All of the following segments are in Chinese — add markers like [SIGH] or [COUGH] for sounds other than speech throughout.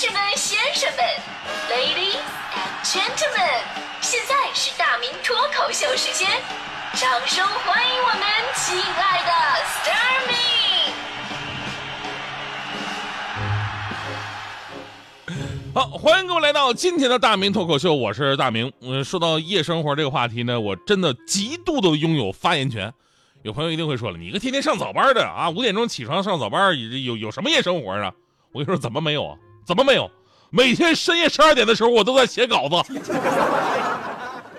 士们、先生们，Ladies and Gentlemen，现在是大明脱口秀时间，掌声欢迎我们亲爱的 s t a r m y 好，欢迎各位来到今天的大明脱口秀，我是大明。嗯，说到夜生活这个话题呢，我真的极度的拥有发言权。有朋友一定会说了，你个天天上早班的啊，五点钟起床上早班，有有什么夜生活啊？我跟你说，怎么没有啊？怎么没有？每天深夜十二点的时候，我都在写稿子，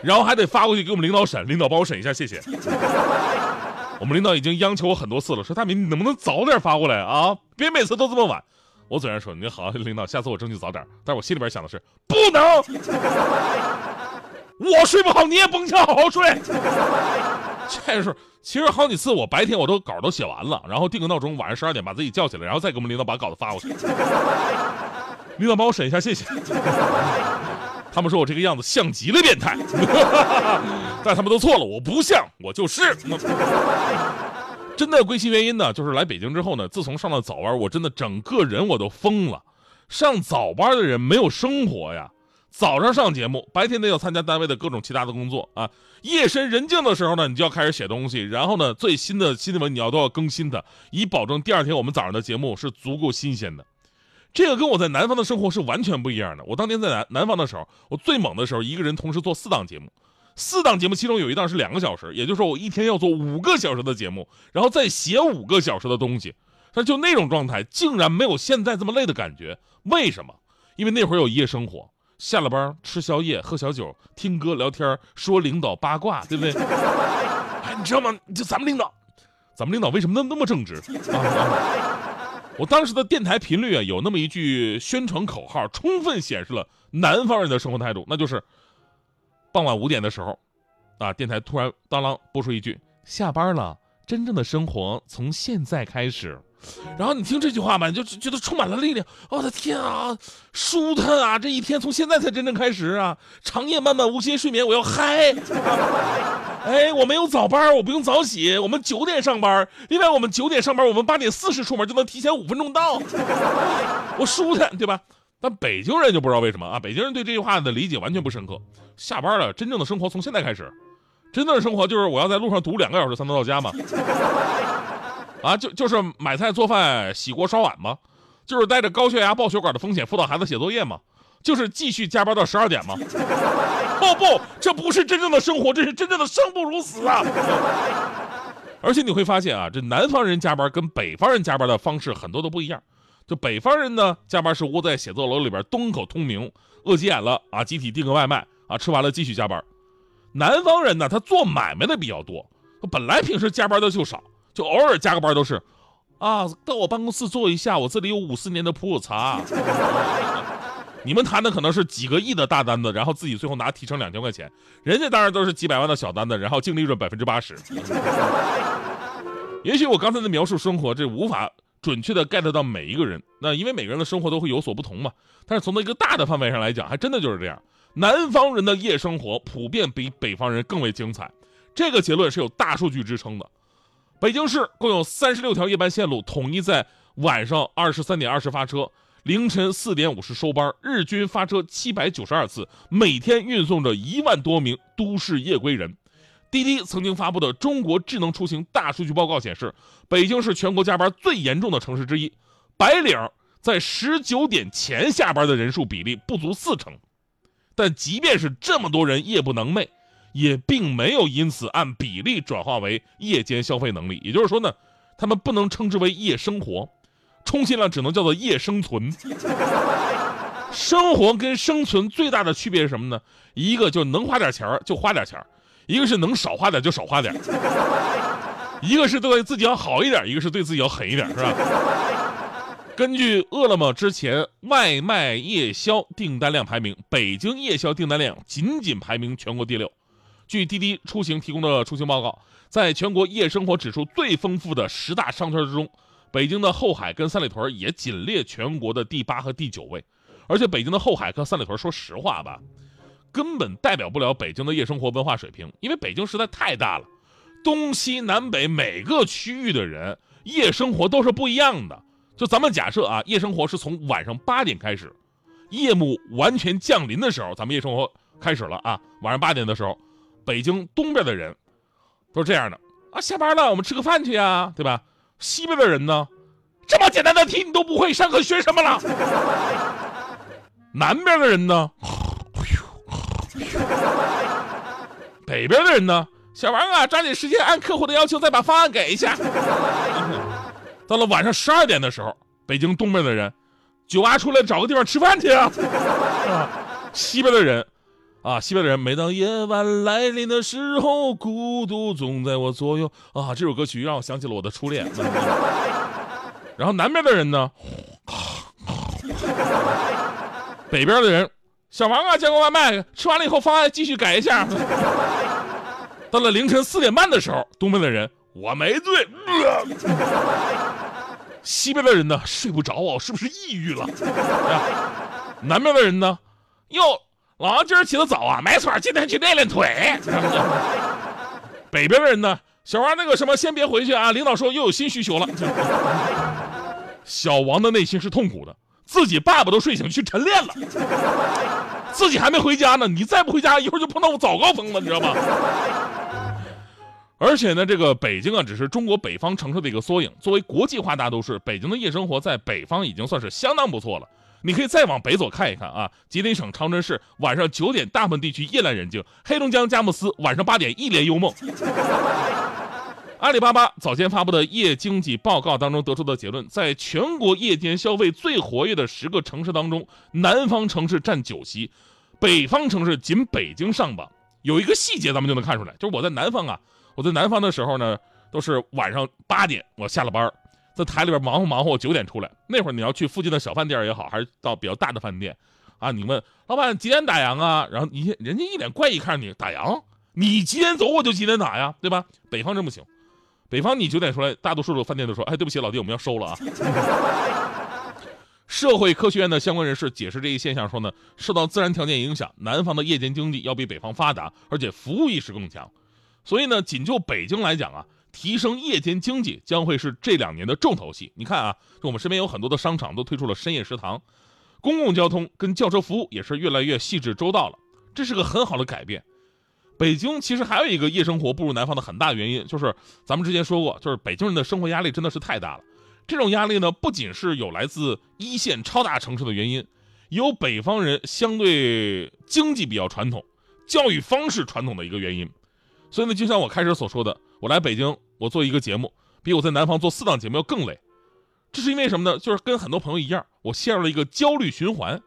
然后还得发过去给我们领导审，领导帮我审一下，谢谢。我们领导已经央求我很多次了，说大明，你能不能早点发过来啊？别每次都这么晚。我嘴上说你好，领导，下次我争取早点。但是我心里边想的是，不能，我睡不好，你也甭想好好睡。这是其实好几次，我白天我都稿都写完了，然后定个闹钟，晚上十二点把自己叫起来，然后再给我们领导把稿子发过去。领导帮我审一下，谢谢。[LAUGHS] 他们说我这个样子像极了变态，[LAUGHS] 但他们都错了，我不像，我就是。真的归其原因呢，就是来北京之后呢，自从上了早班，我真的整个人我都疯了。上早班的人没有生活呀。早上上节目，白天呢要参加单位的各种其他的工作啊。夜深人静的时候呢，你就要开始写东西，然后呢，最新的新闻你要都要更新的，以保证第二天我们早上的节目是足够新鲜的。这个跟我在南方的生活是完全不一样的。我当年在南南方的时候，我最猛的时候，一个人同时做四档节目，四档节目其中有一档是两个小时，也就是说我一天要做五个小时的节目，然后再写五个小时的东西。但就那种状态，竟然没有现在这么累的感觉。为什么？因为那会儿有夜生活。下了班吃宵夜、喝小酒、听歌、聊天、说领导八卦，对不对？[LAUGHS] 哎，你知道吗？就咱们领导，咱们领导为什么那那么正直？啊，我当时的电台频率啊，有那么一句宣传口号，充分显示了南方人的生活态度，那就是傍晚五点的时候，啊，电台突然当啷播出一句：“下班了，真正的生活从现在开始。”然后你听这句话吧，你就觉得充满了力量。我的天啊，舒坦啊！这一天从现在才真正开始啊！长夜漫漫无心睡眠，我要嗨。[LAUGHS] 哎，我没有早班，我不用早起，我们九点上班。另外，我们九点上班，我们八点四十出门就能提前五分钟到。[LAUGHS] 我舒坦，对吧？但北京人就不知道为什么啊？北京人对这句话的理解完全不深刻。下班了，真正的生活从现在开始。真正的生活就是我要在路上堵两个小时才能到家嘛。啊，就就是买菜做饭、洗锅刷碗吗？就是带着高血压、爆血管的风险辅导孩子写作业吗？就是继续加班到十二点吗？哦不，这不是真正的生活，这是真正的生不如死啊！[LAUGHS] 而且你会发现啊，这南方人加班跟北方人加班的方式很多都不一样。就北方人呢，加班是窝在写字楼里边东口通明，饿急眼了啊，集体订个外卖啊，吃完了继续加班。南方人呢，他做买卖的比较多，本来平时加班的就少。就偶尔加个班都是，啊，到我办公室坐一下，我这里有五十年的普洱茶。[LAUGHS] 你们谈的可能是几个亿的大单子，然后自己最后拿提成两千块钱，人家当然都是几百万的小单子，然后净利润百分之八十。[LAUGHS] 也许我刚才的描述生活，这无法准确的 get 到每一个人，那因为每个人的生活都会有所不同嘛。但是从那个大的范围上来讲，还真的就是这样。南方人的夜生活普遍比北方人更为精彩，这个结论是有大数据支撑的。北京市共有三十六条夜班线路，统一在晚上二十三点二十发车，凌晨四点五十收班，日均发车七百九十二次，每天运送着一万多名都市夜归人。滴滴曾经发布的《中国智能出行大数据报告》显示，北京是全国加班最严重的城市之一，白领在十九点前下班的人数比例不足四成。但即便是这么多人夜不能寐。也并没有因此按比例转化为夜间消费能力，也就是说呢，他们不能称之为夜生活，充其量只能叫做夜生存。[LAUGHS] 生活跟生存最大的区别是什么呢？一个就能花点钱就花点钱一个是能少花点就少花点一个是对自己要好一点，一个是对自己要狠一点，是吧？根据饿了么之前外卖夜宵订单量排名，北京夜宵订单量仅仅排名全国第六。据滴滴出行提供的出行报告，在全国夜生活指数最丰富的十大商圈之中，北京的后海跟三里屯也仅列全国的第八和第九位。而且北京的后海和三里屯，说实话吧，根本代表不了北京的夜生活文化水平，因为北京实在太大了，东西南北每个区域的人夜生活都是不一样的。就咱们假设啊，夜生活是从晚上八点开始，夜幕完全降临的时候，咱们夜生活开始了啊！晚上八点的时候，北京东边的人都是这样的啊，下班了，我们吃个饭去呀，对吧？西边的人呢，这么简单的题你都不会，上课学什么了？[LAUGHS] 南边的人呢，[LAUGHS] 北边的人呢，小王啊，抓紧时间按客户的要求再把方案给一下。到了晚上十二点的时候，北京东边的人，酒吧出来找个地方吃饭去啊。西边的人，啊，西边的人，每当夜晚来临的时候，孤独总在我左右啊。这首歌曲让我想起了我的初恋。[LAUGHS] 然后南边的人呢，北边的人，小王啊，叫个外卖，吃完了以后方案继续改一下。到了凌晨四点半的时候，东边的人，我没醉。西边的人呢，睡不着啊，我是不是抑郁了？南边的人呢，哟，老王今儿起得早啊，没错，今天去练练腿。北边的人呢，小王那个什么，先别回去啊，领导说又有新需求了。小王的内心是痛苦的，自己爸爸都睡醒去晨练了，自己还没回家呢。你再不回家，一会儿就碰到我早高峰了，你知道吗？而且呢，这个北京啊，只是中国北方城市的一个缩影。作为国际化大都市，北京的夜生活在北方已经算是相当不错了。你可以再往北走看一看啊，吉林省长春市晚上九点，大部分地区夜阑人静；黑龙江佳木斯晚上八点一帘幽梦。阿里巴巴早间发布的夜经济报告当中得出的结论，在全国夜间消费最活跃的十个城市当中，南方城市占九席，北方城市仅北京上榜。有一个细节咱们就能看出来，就是我在南方啊。我在南方的时候呢，都是晚上八点，我下了班，在台里边忙活忙活，九点出来。那会儿你要去附近的小饭店也好，还是到比较大的饭店，啊，你问老板几点打烊啊？然后你人家一脸怪异看着你，打烊？你几点走我就几点打呀，对吧？北方真不行，北方你九点出来，大多数的饭店都说，哎，对不起老弟，我们要收了啊。[LAUGHS] 社会科学院的相关人士解释这一现象说呢，受到自然条件影响，南方的夜间经济要比北方发达，而且服务意识更强。所以呢，仅就北京来讲啊，提升夜间经济将会是这两年的重头戏。你看啊，就我们身边有很多的商场都推出了深夜食堂，公共交通跟轿车服务也是越来越细致周到了，这是个很好的改变。北京其实还有一个夜生活不如南方的很大原因，就是咱们之前说过，就是北京人的生活压力真的是太大了。这种压力呢，不仅是有来自一线超大城市的原因，有北方人相对经济比较传统、教育方式传统的一个原因。所以呢，就像我开始所说的，我来北京，我做一个节目，比我在南方做四档节目要更累。这是因为什么呢？就是跟很多朋友一样，我陷入了一个焦虑循环。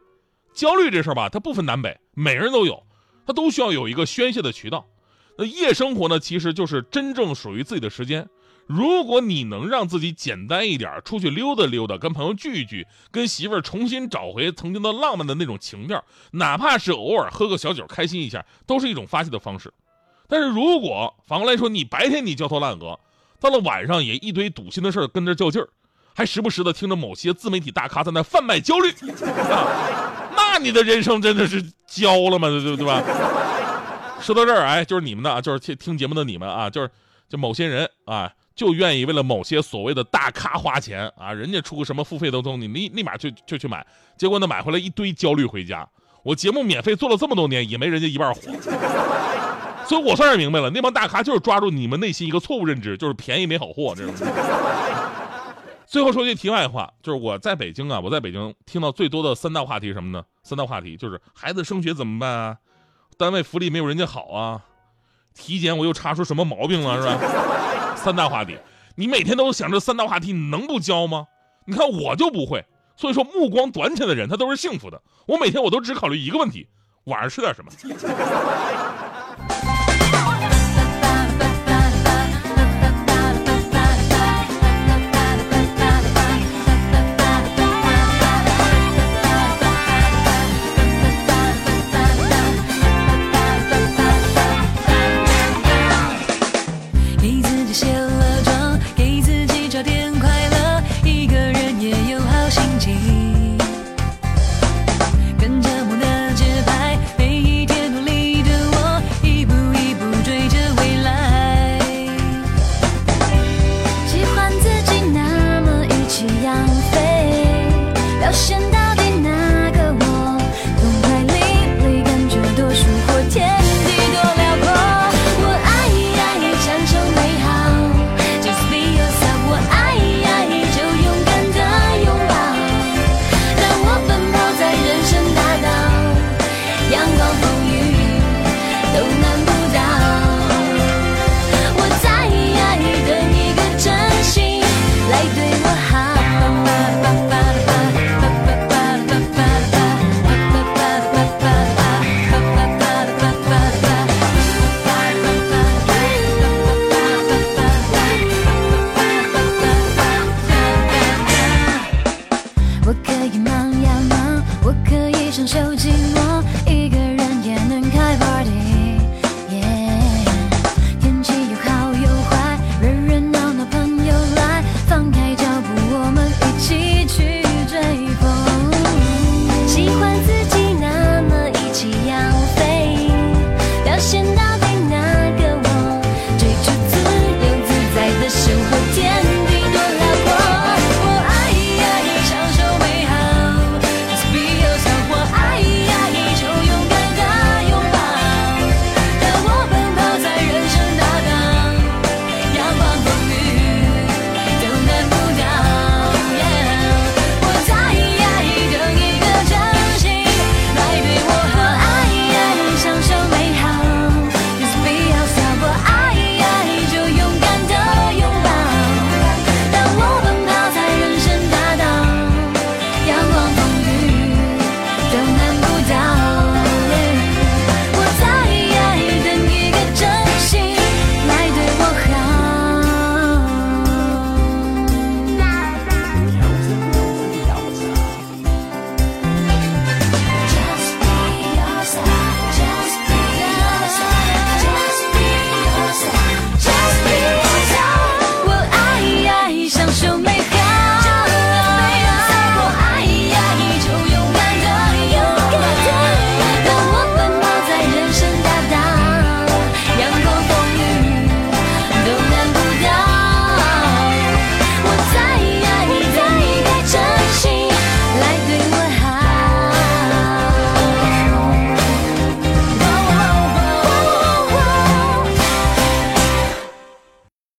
焦虑这事儿吧，它不分南北，每个人都有，它都需要有一个宣泄的渠道。那夜生活呢，其实就是真正属于自己的时间。如果你能让自己简单一点，出去溜达溜达，跟朋友聚一聚，跟媳妇儿重新找回曾经的浪漫的那种情调，哪怕是偶尔喝个小酒，开心一下，都是一种发泄的方式。但是如果反过来说，你白天你焦头烂额，到了晚上也一堆堵心的事儿跟着较劲儿，还时不时的听着某些自媒体大咖在那贩卖焦虑，[LAUGHS] 那你的人生真的是焦了吗？对对吧？说到这儿，哎，就是你们的啊，就是听听节目的你们啊，就是就某些人啊，就愿意为了某些所谓的大咖花钱啊，人家出个什么付费的东西，你立立马就就去买，结果呢买回来一堆焦虑回家。我节目免费做了这么多年，也没人家一半火。所以我算是明白了，那帮大咖就是抓住你们内心一个错误认知，就是便宜没好货 [LAUGHS] 这种。最后说句题外话，就是我在北京啊，我在北京听到最多的三大话题什么呢？三大话题就是孩子升学怎么办啊？单位福利没有人家好啊？体检我又查出什么毛病了是吧？[LAUGHS] 三大话题，你每天都想着三大话题，你能不焦吗？你看我就不会。所以说，目光短浅的人他都是幸福的。我每天我都只考虑一个问题：晚上吃点什么。